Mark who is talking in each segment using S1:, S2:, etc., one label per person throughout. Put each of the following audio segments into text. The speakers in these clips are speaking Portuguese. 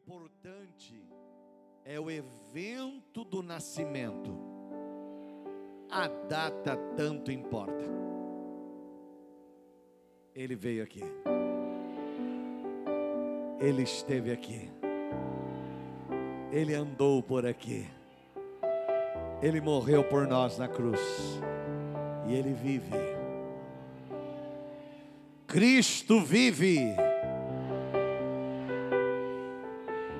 S1: importante é o evento do nascimento. A data tanto importa. Ele veio aqui. Ele esteve aqui. Ele andou por aqui. Ele morreu por nós na cruz. E ele vive. Cristo vive.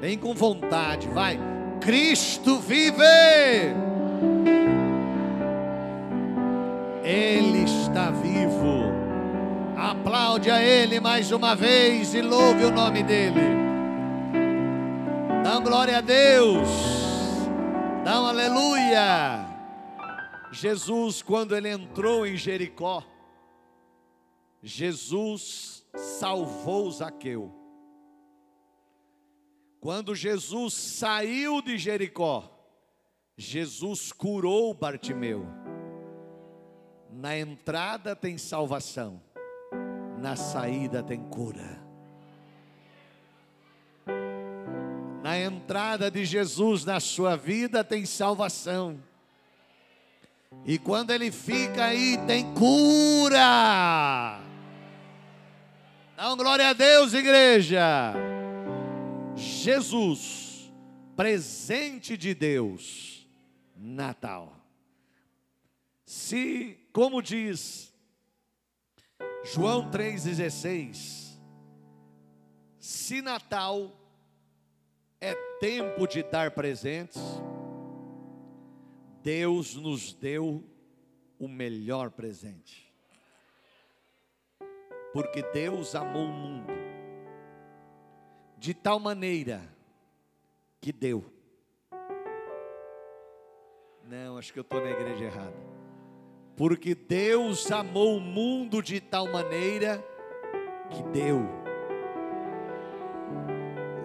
S1: Vem com vontade, vai. Cristo vive. Ele está vivo. Aplaude a Ele mais uma vez e louve o nome dEle. Dá glória a Deus. Dá um aleluia. Jesus, quando ele entrou em Jericó, Jesus salvou Zaqueu. Quando Jesus saiu de Jericó, Jesus curou Bartimeu. Na entrada tem salvação, na saída tem cura. Na entrada de Jesus na sua vida tem salvação. E quando ele fica aí, tem cura. Dá glória a Deus, igreja. Jesus, presente de Deus, Natal. Se, como diz João 3,16, se Natal é tempo de dar presentes, Deus nos deu o melhor presente. Porque Deus amou o mundo de tal maneira que deu. Não, acho que eu estou na igreja errada. Porque Deus amou o mundo de tal maneira que deu.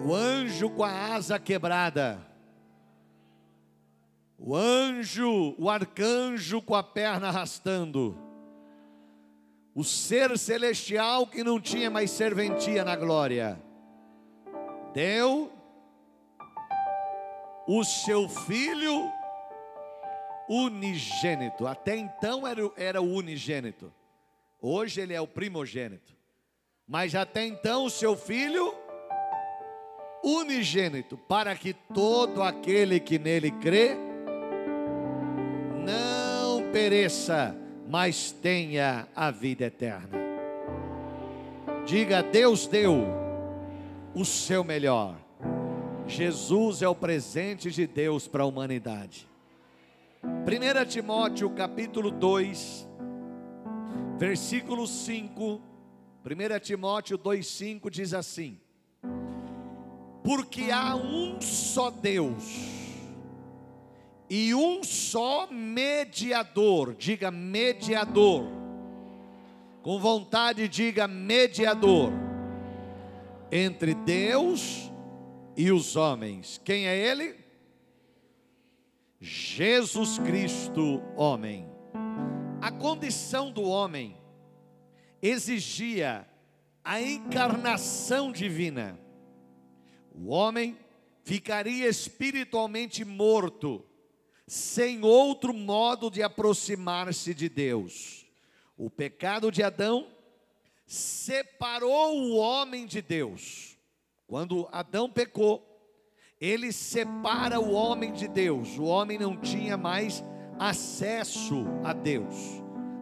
S1: O anjo com a asa quebrada, o anjo, o arcanjo com a perna arrastando, o ser celestial que não tinha mais serventia na glória, deu o seu filho unigênito. Até então era, era o unigênito. Hoje ele é o primogênito. Mas até então o seu filho unigênito, para que todo aquele que nele crê não pereça, mas tenha a vida eterna. Diga: Deus deu o seu melhor. Jesus é o presente de Deus para a humanidade. 1 Timóteo capítulo 2, versículo 5. 1 Timóteo 2,5 diz assim: Porque há um só Deus e um só mediador, diga mediador, com vontade, diga mediador, entre Deus e os homens. Quem é Ele? Jesus Cristo, homem. A condição do homem exigia a encarnação divina. O homem ficaria espiritualmente morto, sem outro modo de aproximar-se de Deus. O pecado de Adão separou o homem de Deus. Quando Adão pecou, ele separa o homem de Deus. O homem não tinha mais acesso a Deus.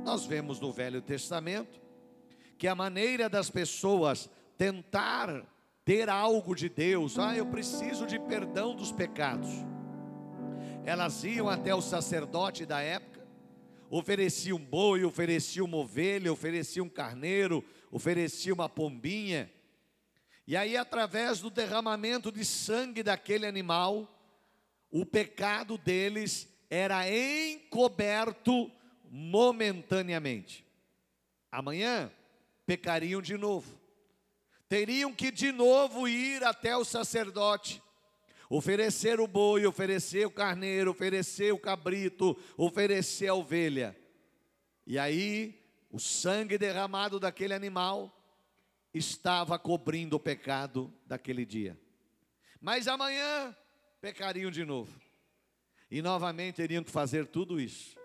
S1: Nós vemos no Velho Testamento que a maneira das pessoas tentar ter algo de Deus, ah, eu preciso de perdão dos pecados. Elas iam até o sacerdote da época, ofereciam um boi, ofereciam uma ovelha, ofereciam um carneiro, ofereciam uma pombinha, e aí, através do derramamento de sangue daquele animal, o pecado deles era encoberto momentaneamente. Amanhã pecariam de novo. Teriam que de novo ir até o sacerdote, oferecer o boi, oferecer o carneiro, oferecer o cabrito, oferecer a ovelha. E aí, o sangue derramado daquele animal estava cobrindo o pecado daquele dia. Mas amanhã pecariam de novo. E novamente teriam que fazer tudo isso.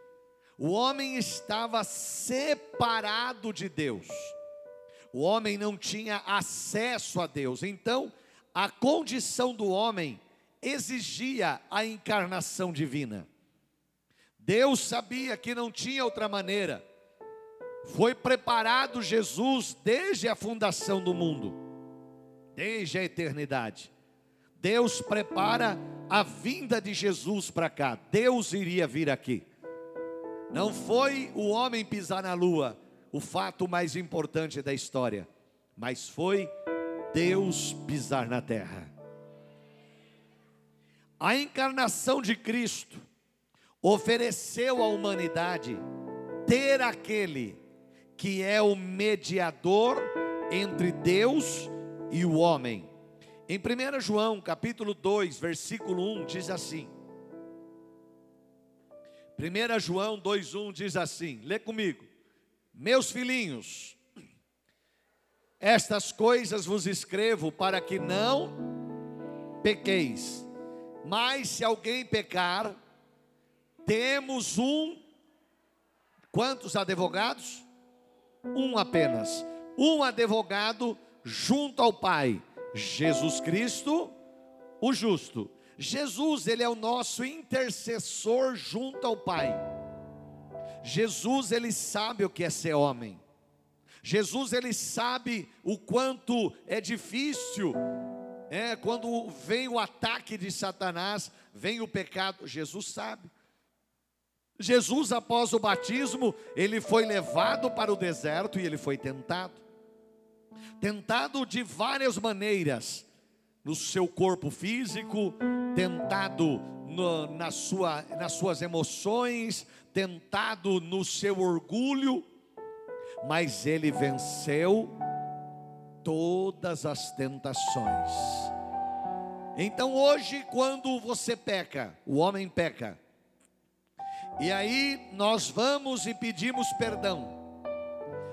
S1: O homem estava separado de Deus. O homem não tinha acesso a Deus. Então, a condição do homem exigia a encarnação divina. Deus sabia que não tinha outra maneira. Foi preparado Jesus desde a fundação do mundo, desde a eternidade. Deus prepara a vinda de Jesus para cá. Deus iria vir aqui. Não foi o homem pisar na lua o fato mais importante da história, mas foi Deus pisar na terra. A encarnação de Cristo ofereceu à humanidade ter aquele que é o mediador entre Deus e o homem. Em 1 João, capítulo 2, versículo 1 diz assim: 1 João 2:1 diz assim: Lê comigo. Meus filhinhos, estas coisas vos escrevo para que não pequeis. Mas se alguém pecar, temos um quantos advogados? Um apenas. Um advogado junto ao Pai, Jesus Cristo, o justo. Jesus, ele é o nosso intercessor junto ao Pai. Jesus, ele sabe o que é ser homem. Jesus, ele sabe o quanto é difícil, é, quando vem o ataque de Satanás, vem o pecado, Jesus sabe. Jesus, após o batismo, ele foi levado para o deserto e ele foi tentado. Tentado de várias maneiras, no seu corpo físico, tentado no, na sua, nas suas emoções, tentado no seu orgulho, mas ele venceu todas as tentações. Então hoje, quando você peca, o homem peca, e aí nós vamos e pedimos perdão.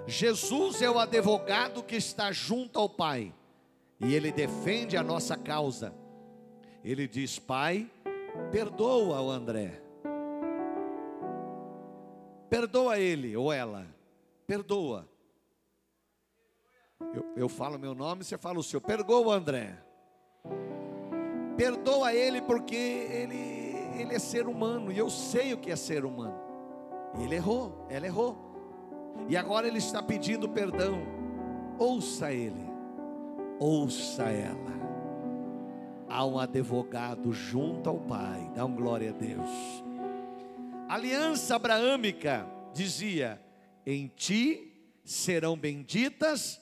S1: Jesus é o advogado que está junto ao Pai e ele defende a nossa causa. Ele diz: Pai, perdoa o André, perdoa ele ou ela, perdoa. Eu, eu falo meu nome, você fala o seu, perdoa o André, perdoa ele porque ele, ele é ser humano e eu sei o que é ser humano. Ele errou, ela errou, e agora ele está pedindo perdão. Ouça ele ouça ela. Há um advogado junto ao Pai, dá um glória a Deus. A aliança abraâmica dizia: Em ti serão benditas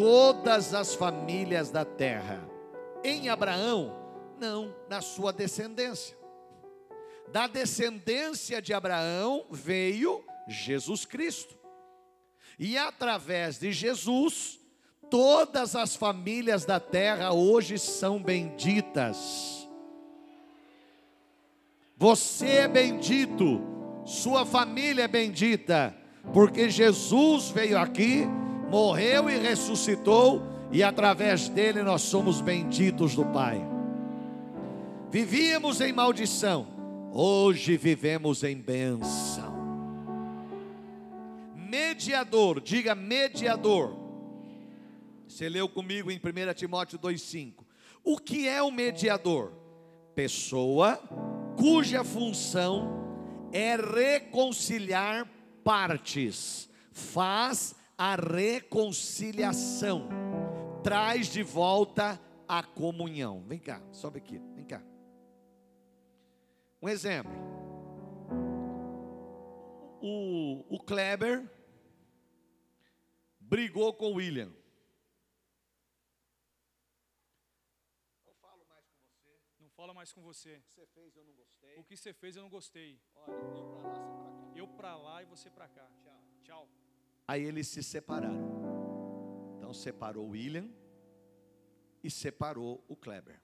S1: todas as famílias da terra. Em Abraão, não, na sua descendência. Da descendência de Abraão veio Jesus Cristo. E através de Jesus, todas as famílias da terra hoje são benditas. Você é bendito, sua família é bendita, porque Jesus veio aqui, morreu e ressuscitou, e através dele nós somos benditos do Pai. Vivíamos em maldição, hoje vivemos em bênção. Mediador, diga mediador você leu comigo em 1 Timóteo 2,5. O que é o mediador? Pessoa cuja função é reconciliar partes, faz a reconciliação, traz de volta a comunhão. Vem cá, sobe aqui, vem cá. Um exemplo. O, o Kleber brigou com o William.
S2: fala mais com você.
S1: O que você fez eu não gostei.
S2: O que você fez eu não gostei.
S1: Olha, eu para lá, você para cá.
S2: Eu para lá e você para cá.
S1: Tchau.
S2: Tchau.
S1: Aí eles se separaram. Então separou o William e separou o Kleber.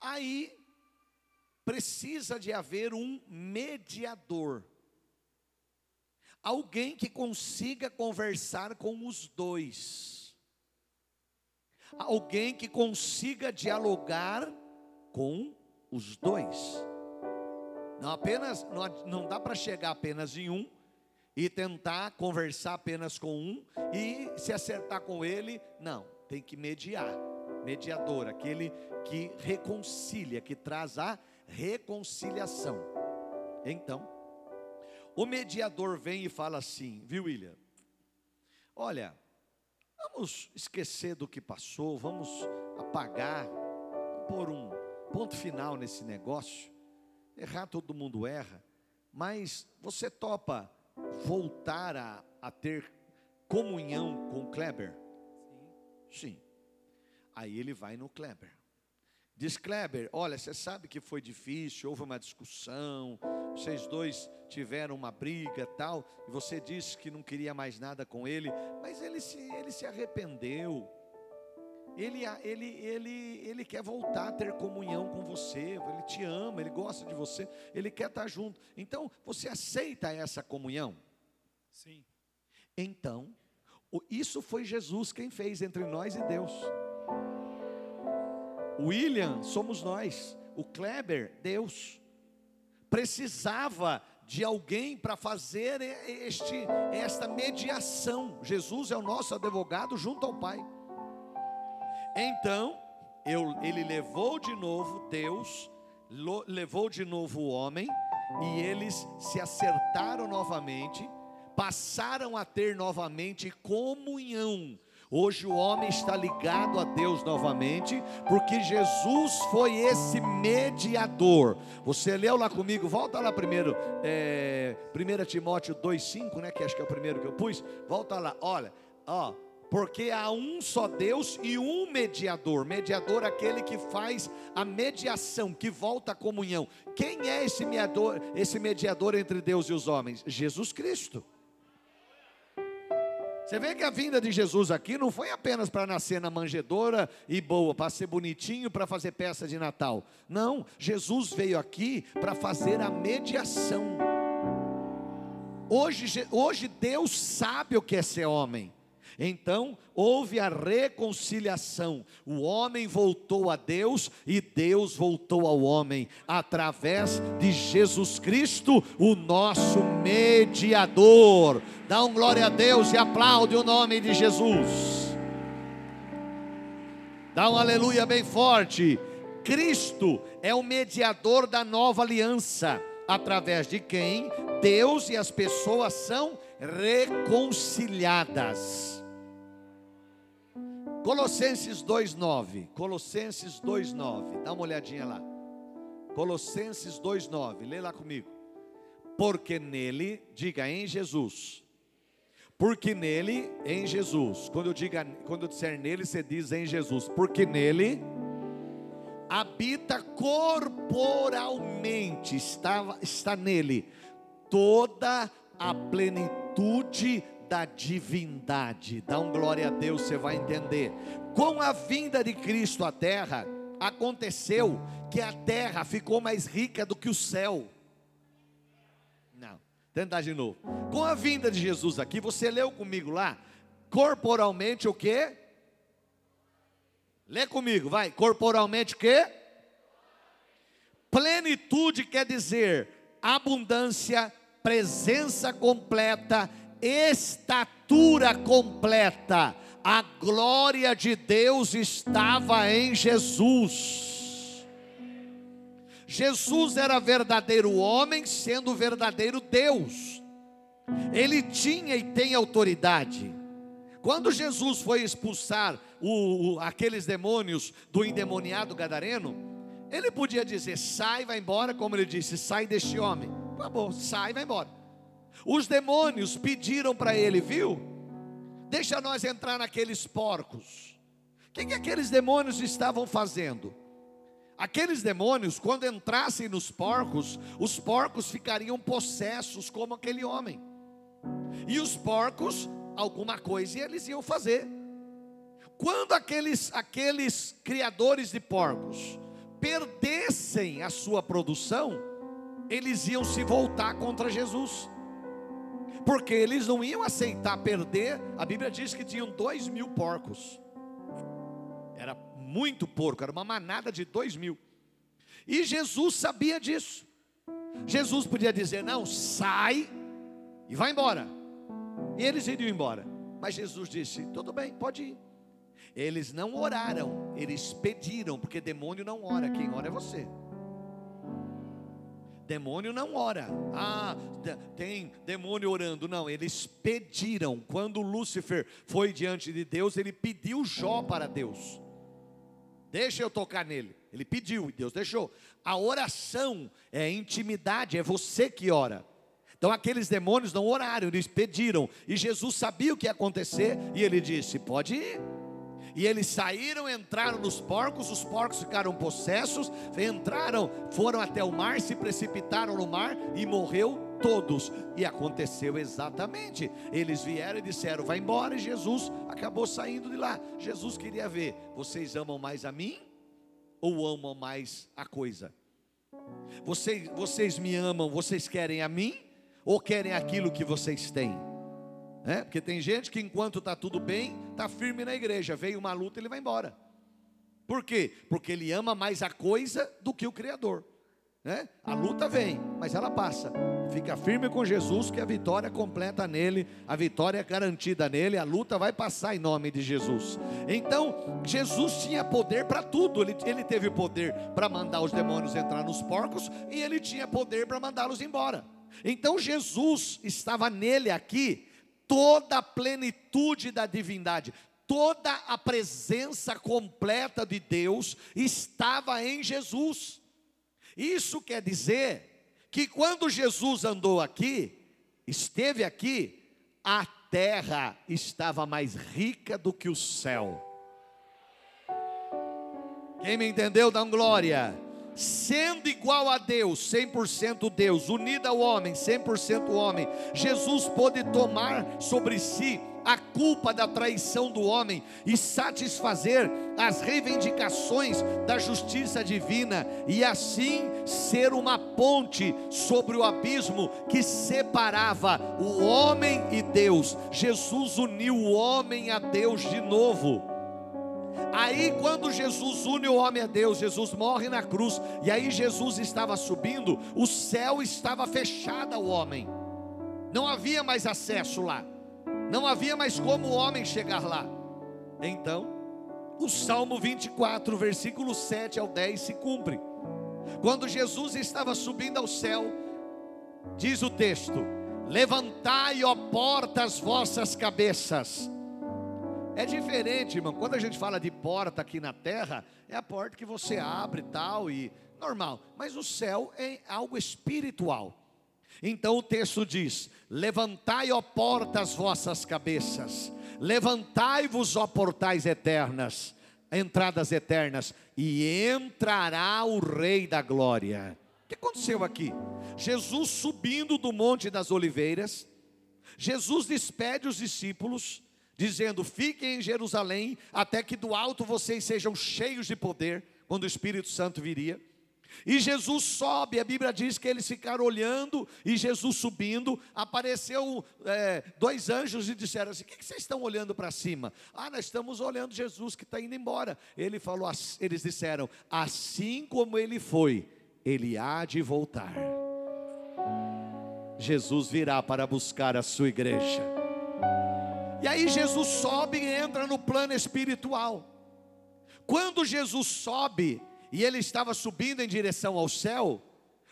S1: Aí precisa de haver um mediador. Alguém que consiga conversar com os dois. Alguém que consiga dialogar com os dois. Não apenas não, não dá para chegar apenas em um e tentar conversar apenas com um e se acertar com ele, não, tem que mediar. Mediador, aquele que reconcilia, que traz a reconciliação. Então, o mediador vem e fala assim, viu, William? Olha, vamos esquecer do que passou, vamos apagar, pôr um ponto final nesse negócio. Errar todo mundo erra, mas você topa voltar a, a ter comunhão com Kleber? Sim. Sim. Aí ele vai no Kleber. Diz Kleber: Olha, você sabe que foi difícil, houve uma discussão, vocês dois tiveram uma briga tal, e você disse que não queria mais nada com ele, mas ele se, ele se arrependeu. Ele, ele, ele, ele quer voltar a ter comunhão com você, ele te ama, ele gosta de você, ele quer estar junto. Então, você aceita essa comunhão?
S2: Sim.
S1: Então, isso foi Jesus quem fez entre nós e Deus. William somos nós, o Kleber, Deus. Precisava de alguém para fazer este, esta mediação. Jesus é o nosso advogado junto ao Pai. Então, eu, ele levou de novo Deus, lo, levou de novo o homem, e eles se acertaram novamente, passaram a ter novamente comunhão Hoje o homem está ligado a Deus novamente, porque Jesus foi esse mediador. Você leu lá comigo, volta lá primeiro, é, 1 Timóteo 2,5, né? Que acho que é o primeiro que eu pus. Volta lá, olha, ó. Porque há um só Deus e um mediador. Mediador aquele que faz a mediação, que volta à comunhão. Quem é esse mediador, esse mediador entre Deus e os homens? Jesus Cristo. Você vê que a vinda de Jesus aqui não foi apenas para nascer na manjedoura e boa, para ser bonitinho, para fazer peça de Natal. Não, Jesus veio aqui para fazer a mediação. Hoje, hoje Deus sabe o que é ser homem. Então houve a reconciliação. O homem voltou a Deus e Deus voltou ao homem através de Jesus Cristo, o nosso mediador. Dá um glória a Deus e aplaude o nome de Jesus. Dá um aleluia bem forte. Cristo é o mediador da nova aliança, através de quem Deus e as pessoas são reconciliadas. Colossenses 2:9. Colossenses 2:9. Dá uma olhadinha lá. Colossenses 2:9. Lê lá comigo. Porque nele, diga em Jesus. Porque nele, em Jesus. Quando eu diga, quando eu disser nele, você diz em Jesus. Porque nele habita corporalmente, está, está nele toda a plenitude da divindade. Dá um glória a Deus, você vai entender. Com a vinda de Cristo à terra, aconteceu que a terra ficou mais rica do que o céu. Não, tentar de novo. Com a vinda de Jesus aqui, você leu comigo lá, corporalmente o que? Lê comigo, vai. Corporalmente o que? Plenitude quer dizer abundância, presença completa, estatura completa. A glória de Deus estava em Jesus. Jesus era verdadeiro homem, sendo verdadeiro Deus. Ele tinha e tem autoridade. Quando Jesus foi expulsar o, o, aqueles demônios do endemoniado gadareno, ele podia dizer: sai, vai embora, como ele disse: sai deste homem. Acabou, sai, vai embora. Os demônios pediram para ele, viu? Deixa nós entrar naqueles porcos. O que, que aqueles demônios estavam fazendo? Aqueles demônios, quando entrassem nos porcos, os porcos ficariam possessos como aquele homem. E os porcos, alguma coisa eles iam fazer. Quando aqueles, aqueles criadores de porcos perdessem a sua produção, eles iam se voltar contra Jesus porque eles não iam aceitar perder. A Bíblia diz que tinham dois mil porcos. Era muito porco, era uma manada de dois mil. E Jesus sabia disso. Jesus podia dizer: Não, sai e vai embora. E eles iriam embora. Mas Jesus disse: Tudo bem, pode ir. Eles não oraram, eles pediram, porque demônio não ora, quem ora é você. Demônio não ora. Ah, tem demônio orando. Não, eles pediram. Quando Lúcifer foi diante de Deus, ele pediu Jó para Deus. Deixa eu tocar nele. Ele pediu e Deus deixou. A oração é intimidade, é você que ora. Então aqueles demônios não oraram, eles pediram. E Jesus sabia o que ia acontecer e ele disse: Pode ir. E eles saíram, entraram nos porcos, os porcos ficaram possessos, entraram, foram até o mar, se precipitaram no mar e morreu todos. E aconteceu exatamente. Eles vieram e disseram: Vai embora, e Jesus acabou saindo de lá. Jesus queria ver: Vocês amam mais a mim ou amam mais a coisa? Vocês, vocês me amam, vocês querem a mim ou querem aquilo que vocês têm? É, porque tem gente que enquanto está tudo bem, está firme na igreja. Veio uma luta, ele vai embora. Por quê? Porque ele ama mais a coisa do que o Criador. Né? A luta vem, mas ela passa. Fica firme com Jesus, que a vitória é completa nele, a vitória é garantida nele, a luta vai passar em nome de Jesus. Então, Jesus tinha poder para tudo. Ele, ele teve poder para mandar os demônios entrar nos porcos e ele tinha poder para mandá-los embora. Então, Jesus estava nele aqui toda a plenitude da divindade, toda a presença completa de Deus estava em Jesus. Isso quer dizer que quando Jesus andou aqui, esteve aqui, a terra estava mais rica do que o céu. Quem me entendeu, dá glória sendo igual a Deus, 100% Deus, unido ao homem, 100% homem, Jesus pôde tomar sobre si a culpa da traição do homem e satisfazer as reivindicações da justiça divina e assim ser uma ponte sobre o abismo que separava o homem e Deus. Jesus uniu o homem a Deus de novo. Aí, quando Jesus une o homem a Deus, Jesus morre na cruz, e aí Jesus estava subindo, o céu estava fechado ao homem, não havia mais acesso lá, não havia mais como o homem chegar lá. Então, o Salmo 24, versículo 7 ao 10 se cumpre. Quando Jesus estava subindo ao céu, diz o texto: Levantai, ó portas, vossas cabeças é diferente, irmão. Quando a gente fala de porta aqui na terra, é a porta que você abre tal, e normal. Mas o céu é algo espiritual. Então o texto diz: Levantai, ó portas, vossas cabeças, levantai-vos, ó portais eternas, entradas eternas, e entrará o Rei da Glória. O que aconteceu aqui? Jesus subindo do Monte das Oliveiras, Jesus despede os discípulos, dizendo: Fiquem em Jerusalém, até que do alto vocês sejam cheios de poder, quando o Espírito Santo viria. E Jesus sobe, a Bíblia diz que eles ficaram olhando, e Jesus subindo, apareceu é, dois anjos e disseram assim: O que, que vocês estão olhando para cima? Ah, nós estamos olhando Jesus que está indo embora. Ele falou, eles disseram: Assim como ele foi, ele há de voltar. Jesus virá para buscar a sua igreja. E aí Jesus sobe e entra no plano espiritual. Quando Jesus sobe, e ele estava subindo em direção ao céu,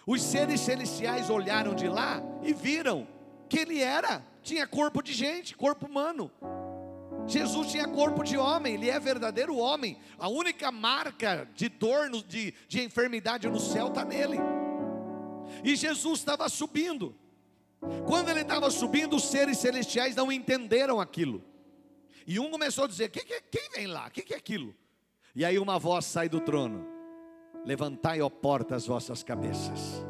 S1: os seres celestiais olharam de lá e viram que ele era, tinha corpo de gente, corpo humano. Jesus tinha corpo de homem, ele é verdadeiro homem. A única marca de dor, de, de enfermidade no céu está nele. E Jesus estava subindo. Quando ele estava subindo, os seres celestiais não entenderam aquilo. E um começou a dizer: que, que, quem vem lá? O que, que é aquilo? E aí uma voz sai do trono: Levantai, ó portas, vossas cabeças.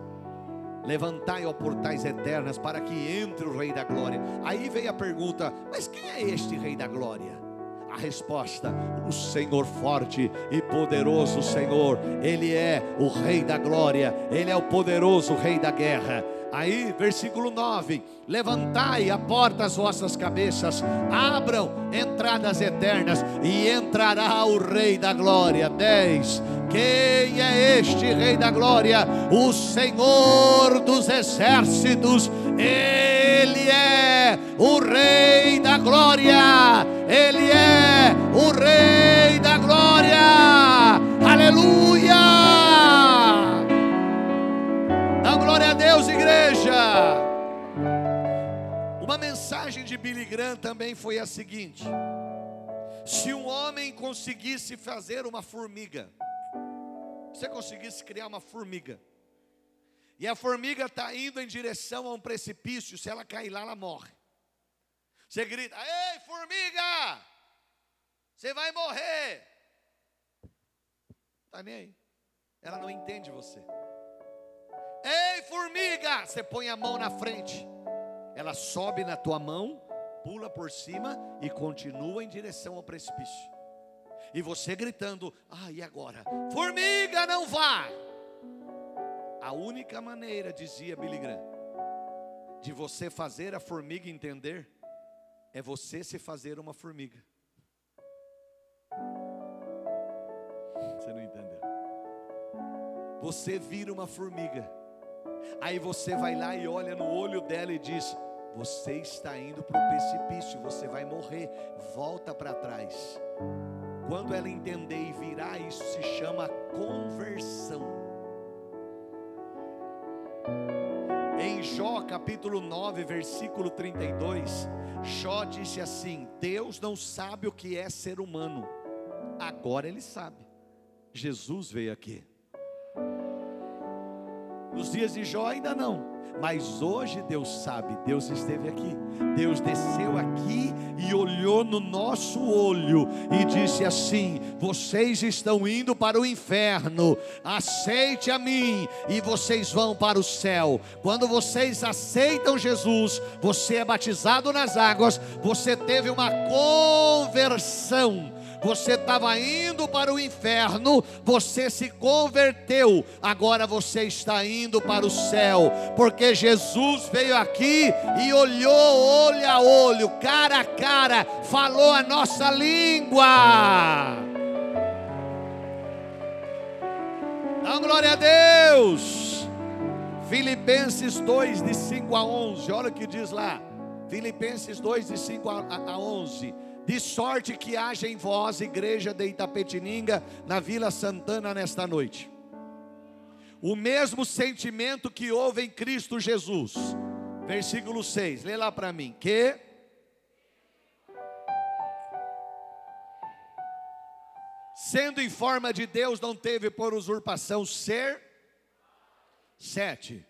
S1: Levantai, ó portais eternas, para que entre o Rei da Glória. Aí veio a pergunta: Mas quem é este Rei da Glória? A resposta: o Senhor forte e poderoso Senhor, Ele é o Rei da glória, Ele é o poderoso Rei da guerra. Aí, versículo 9: Levantai a porta as vossas cabeças, abram entradas eternas, e entrará o Rei da Glória. 10. Quem é este Rei da Glória? O Senhor dos Exércitos, Ele é o Rei da Glória, Ele é o Rei Billy Graham também foi a seguinte: se um homem conseguisse fazer uma formiga, você conseguisse criar uma formiga, e a formiga está indo em direção a um precipício, se ela cair lá, ela morre. Você grita: Ei, formiga! Você vai morrer! Está nem aí. Ela não entende você. Ei, formiga! Você põe a mão na frente. Ela sobe na tua mão, pula por cima e continua em direção ao precipício. E você gritando: Ah, e agora? Formiga, não vá! A única maneira, dizia Billy Graham, de você fazer a formiga entender é você se fazer uma formiga. Você não entendeu? Você vira uma formiga. Aí você vai lá e olha no olho dela e diz: Você está indo para o precipício, você vai morrer. Volta para trás. Quando ela entender e virar, isso se chama conversão. Em Jó capítulo 9, versículo 32, Jó disse assim: Deus não sabe o que é ser humano, agora ele sabe. Jesus veio aqui. Nos dias de Jó ainda não, mas hoje Deus sabe, Deus esteve aqui. Deus desceu aqui e olhou no nosso olho e disse assim: Vocês estão indo para o inferno, aceite a mim e vocês vão para o céu. Quando vocês aceitam Jesus, você é batizado nas águas, você teve uma conversão você estava indo para o inferno, você se converteu, agora você está indo para o céu, porque Jesus veio aqui e olhou olho a olho, cara a cara, falou a nossa língua. Dá glória a Deus. Filipenses 2, de 5 a 11, olha o que diz lá. Filipenses 2, de 5 a 11 de sorte que haja em vós, igreja de Itapetininga, na Vila Santana, nesta noite, o mesmo sentimento que houve em Cristo Jesus. Versículo 6, lê lá para mim. Que sendo em forma de Deus, não teve por usurpação ser. Sete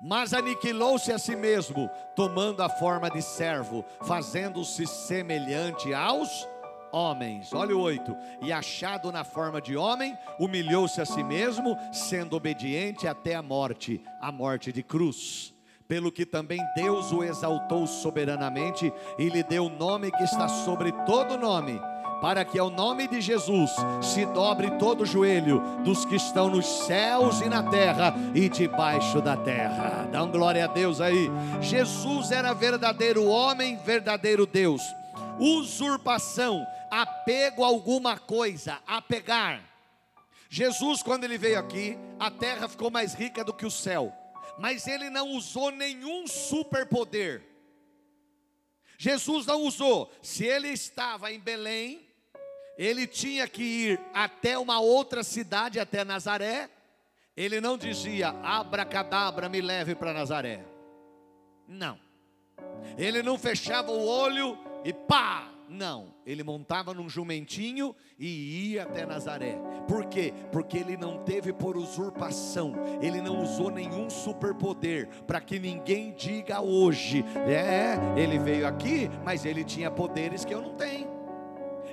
S1: mas aniquilou-se a si mesmo, tomando a forma de servo, fazendo-se semelhante aos homens. Olha o 8. E achado na forma de homem, humilhou-se a si mesmo, sendo obediente até a morte a morte de cruz. Pelo que também Deus o exaltou soberanamente e lhe deu o nome que está sobre todo nome para que ao nome de Jesus se dobre todo o joelho dos que estão nos céus e na terra e debaixo da terra. Dá um glória a Deus aí. Jesus era verdadeiro homem, verdadeiro Deus. Usurpação, apego a alguma coisa, apegar. Jesus, quando ele veio aqui, a terra ficou mais rica do que o céu, mas ele não usou nenhum superpoder. Jesus não usou. Se ele estava em Belém, ele tinha que ir até uma outra cidade, até Nazaré. Ele não dizia, abracadabra, me leve para Nazaré. Não. Ele não fechava o olho e pá, não, ele montava num jumentinho e ia até Nazaré. Por quê? Porque ele não teve por usurpação, ele não usou nenhum superpoder para que ninguém diga hoje, é, ele veio aqui, mas ele tinha poderes que eu não tenho.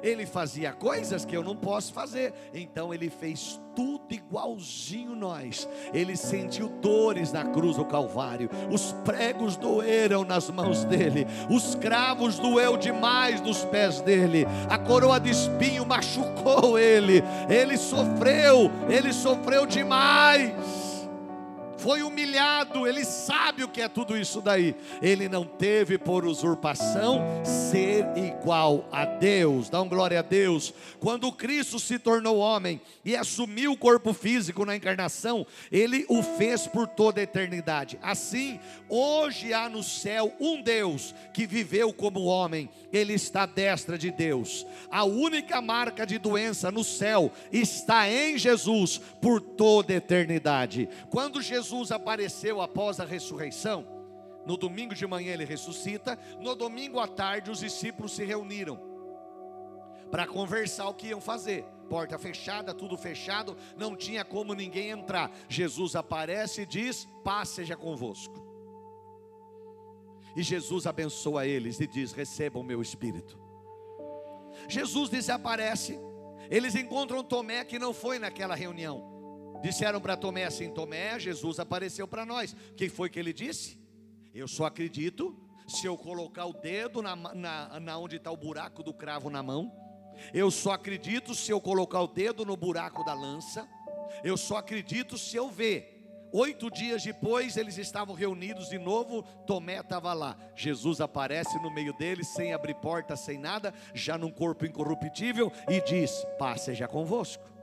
S1: Ele fazia coisas que eu não posso fazer. Então ele fez tudo igualzinho nós. Ele sentiu dores na cruz do Calvário. Os pregos doeram nas mãos dele. Os cravos doeu demais nos pés dele. A coroa de espinho machucou ele. Ele sofreu, ele sofreu demais. Foi humilhado, ele sabe o que é tudo isso daí. Ele não teve por usurpação ser igual a Deus. Dá um glória a Deus. Quando Cristo se tornou homem e assumiu o corpo físico na encarnação, ele o fez por toda a eternidade. Assim, hoje há no céu um Deus que viveu como homem, ele está à destra de Deus. A única marca de doença no céu está em Jesus por toda a eternidade. Quando Jesus apareceu após a ressurreição, no domingo de manhã ele ressuscita, no domingo à tarde os discípulos se reuniram para conversar o que iam fazer. Porta fechada, tudo fechado, não tinha como ninguém entrar. Jesus aparece e diz: Paz seja convosco. E Jesus abençoa eles e diz: Recebam o meu espírito. Jesus desaparece. Eles encontram Tomé que não foi naquela reunião. Disseram para Tomé assim: Tomé, Jesus apareceu para nós. O que foi que ele disse? Eu só acredito se eu colocar o dedo na, na, na onde está o buraco do cravo na mão. Eu só acredito se eu colocar o dedo no buraco da lança. Eu só acredito se eu ver. Oito dias depois, eles estavam reunidos de novo. Tomé estava lá. Jesus aparece no meio deles, sem abrir porta, sem nada, já num corpo incorruptível, e diz: Paz seja convosco.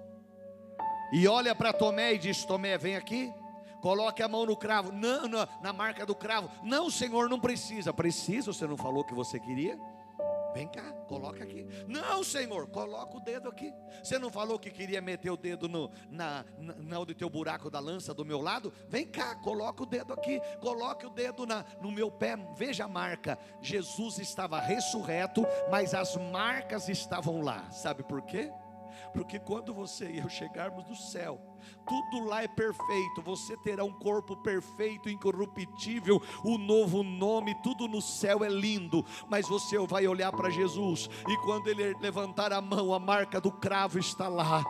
S1: E olha para Tomé e diz: Tomé, vem aqui. Coloque a mão no cravo, não, não, na marca do cravo. Não, Senhor, não precisa. Precisa, você não falou que você queria? Vem cá, coloca aqui. Não, Senhor, coloca o dedo aqui. Você não falou que queria meter o dedo no, na, na, no teu buraco da lança do meu lado? Vem cá, coloca o dedo aqui. Coloque o dedo na, no meu pé. Veja a marca. Jesus estava ressurreto, mas as marcas estavam lá. Sabe por quê? Porque quando você e eu chegarmos no céu, tudo lá é perfeito, você terá um corpo perfeito, incorruptível, o um novo nome, tudo no céu é lindo, mas você vai olhar para Jesus, e quando ele levantar a mão, a marca do cravo está lá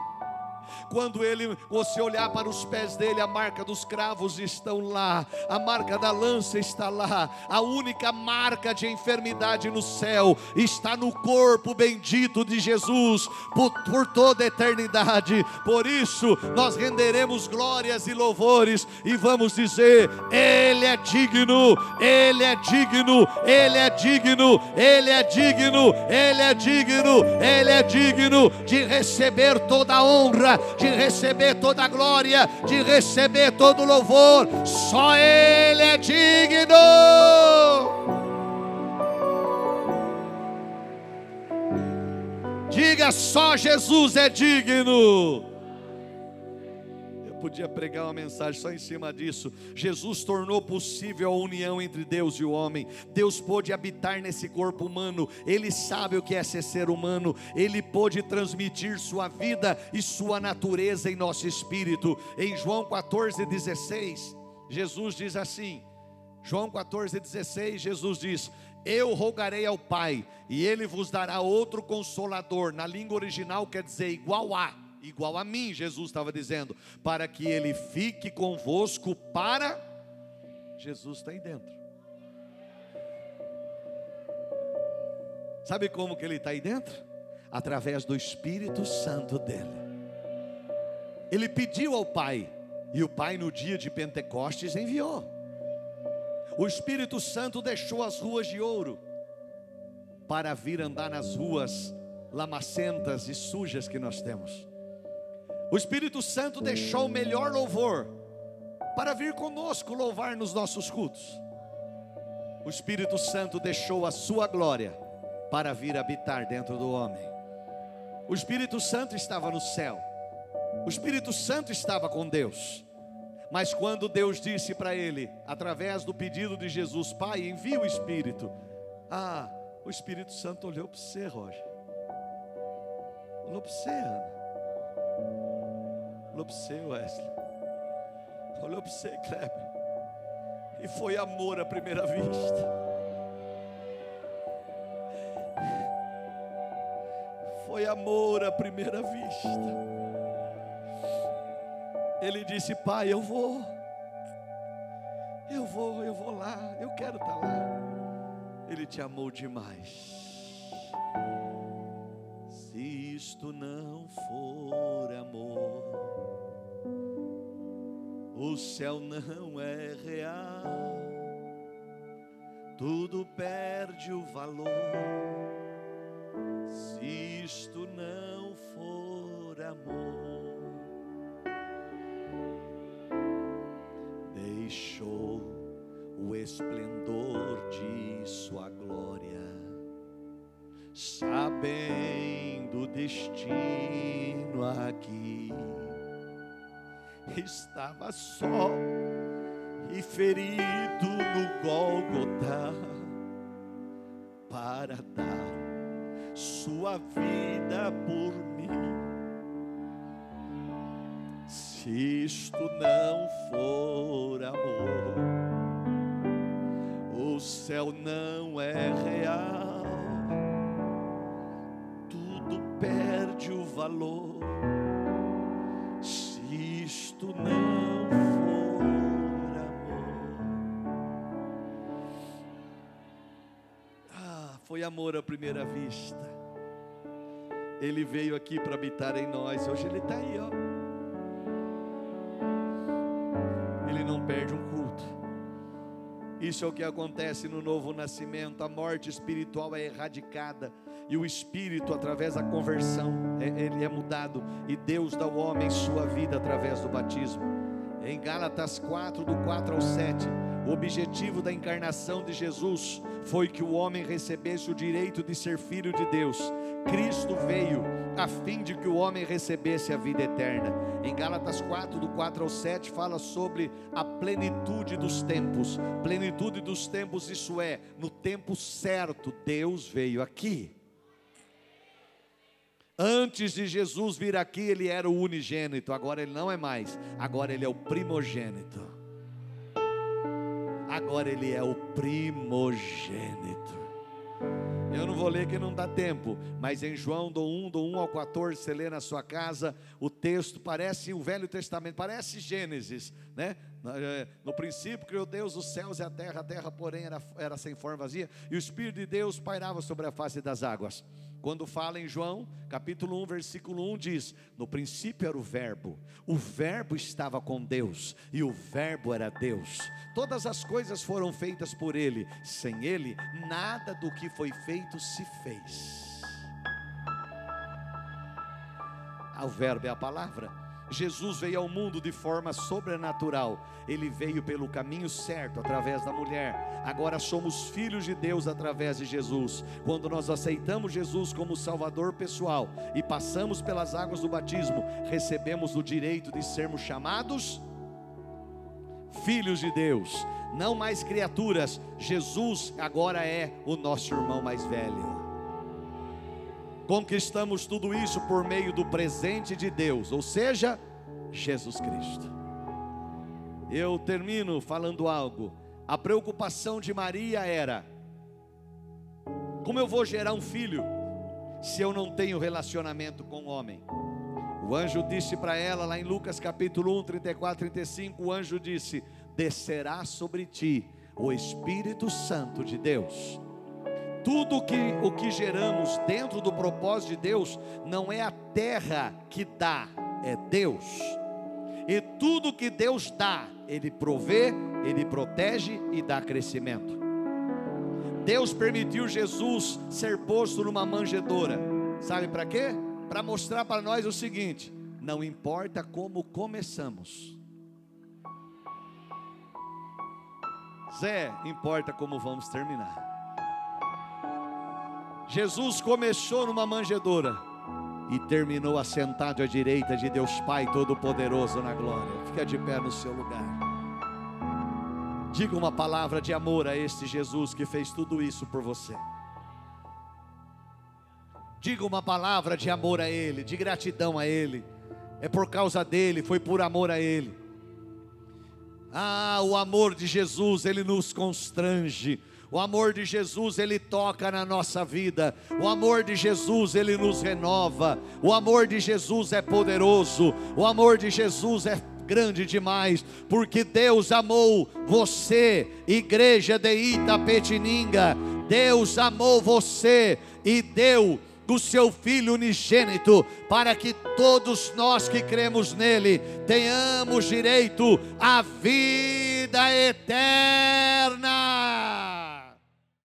S1: quando ele, você olhar para os pés dele, a marca dos cravos estão lá, a marca da lança está lá, a única marca de enfermidade no céu está no corpo bendito de Jesus por, por toda a eternidade. Por isso, nós renderemos glórias e louvores e vamos dizer: Ele é digno, Ele é digno, Ele é digno, Ele é digno, Ele é digno, Ele é digno de receber toda a honra de receber toda a glória, de receber todo o louvor. Só Ele é digno. Diga só Jesus é digno podia pregar uma mensagem só em cima disso. Jesus tornou possível a união entre Deus e o homem. Deus pôde habitar nesse corpo humano. Ele sabe o que é ser ser humano. Ele pôde transmitir sua vida e sua natureza em nosso espírito. Em João 14:16, Jesus diz assim: João 14:16, Jesus diz: eu rogarei ao Pai, e Ele vos dará outro consolador. Na língua original quer dizer igual a igual a mim, Jesus estava dizendo, para que ele fique convosco para. Jesus está aí dentro. Sabe como que ele está aí dentro? Através do Espírito Santo dele. Ele pediu ao Pai, e o Pai no dia de Pentecostes enviou. O Espírito Santo deixou as ruas de ouro para vir andar nas ruas lamacentas e sujas que nós temos. O Espírito Santo deixou o melhor louvor para vir conosco louvar nos nossos cultos. O Espírito Santo deixou a sua glória para vir habitar dentro do homem. O Espírito Santo estava no céu. O Espírito Santo estava com Deus. Mas quando Deus disse para ele, através do pedido de Jesus, Pai, envia o Espírito. Ah, o Espírito Santo olhou para você, Roger. Olhou para você, Ana. Olhou para você, Wesley. Olhou para você, Kleber. E foi amor à primeira vista. Foi amor à primeira vista. Ele disse: Pai, eu vou. Eu vou, eu vou lá. Eu quero estar lá. Ele te amou demais. Se isto não for amor o céu não é real, tudo perde o valor se isto não for amor. Deixou o esplendor de sua glória, sabendo o destino aqui estava só e ferido no Gólgota para dar sua vida por mim. Se isto não for amor, o céu não é real, tudo perde o valor isto não for amor. Ah, foi amor à primeira vista. Ele veio aqui para habitar em nós. Hoje ele está aí, ó. Ele não perde um culto. Isso é o que acontece no novo nascimento. A morte espiritual é erradicada e o espírito, através da conversão, é, ele é mudado, e Deus dá ao homem sua vida através do batismo. Em Gálatas 4, do 4 ao 7, o objetivo da encarnação de Jesus foi que o homem recebesse o direito de ser filho de Deus. Cristo veio a fim de que o homem recebesse a vida eterna. Em Gálatas 4, do 4 ao 7, fala sobre a plenitude dos tempos. Plenitude dos tempos, isso é, no tempo certo, Deus veio aqui. Antes de Jesus vir aqui, ele era o unigênito, agora ele não é mais, agora ele é o primogênito. Agora ele é o primogênito. Eu não vou ler que não dá tempo, mas em João do 1, do 1 ao 14, você lê na sua casa, o texto parece o Velho Testamento, parece Gênesis, né? No princípio criou Deus os céus e a terra, a terra, porém, era, era sem forma vazia, e o Espírito de Deus pairava sobre a face das águas. Quando fala em João, capítulo 1, versículo 1 diz: No princípio era o Verbo, o Verbo estava com Deus, e o Verbo era Deus. Todas as coisas foram feitas por Ele, sem Ele, nada do que foi feito se fez. Ah, o Verbo é a palavra. Jesus veio ao mundo de forma sobrenatural. Ele veio pelo caminho certo através da mulher. Agora somos filhos de Deus através de Jesus. Quando nós aceitamos Jesus como Salvador pessoal e passamos pelas águas do batismo, recebemos o direito de sermos chamados filhos de Deus, não mais criaturas. Jesus agora é o nosso irmão mais velho. Conquistamos tudo isso por meio do presente de Deus, ou seja, Jesus Cristo. Eu termino falando algo. A preocupação de Maria era: como eu vou gerar um filho se eu não tenho relacionamento com o homem? O anjo disse para ela, lá em Lucas capítulo 1, 34, 35, o anjo disse: Descerá sobre ti o Espírito Santo de Deus tudo que o que geramos dentro do propósito de Deus não é a terra que dá, é Deus. E tudo que Deus dá, ele provê, ele protege e dá crescimento. Deus permitiu Jesus ser posto numa manjedoura. Sabe para quê? Para mostrar para nós o seguinte: não importa como começamos. Zé, importa como vamos terminar. Jesus começou numa manjedoura e terminou assentado à direita de Deus Pai Todo-Poderoso na glória. Fica de pé no seu lugar. Diga uma palavra de amor a este Jesus que fez tudo isso por você. Diga uma palavra de amor a Ele, de gratidão a Ele. É por causa dele, foi por amor a Ele. Ah, o amor de Jesus, ele nos constrange o amor de Jesus, ele toca na nossa vida. O amor de Jesus, ele nos renova. O amor de Jesus é poderoso. O amor de Jesus é grande demais, porque Deus amou você, igreja de Itapetininga. Deus amou você e deu do seu Filho unigênito, para que todos nós que cremos nele tenhamos direito à vida eterna.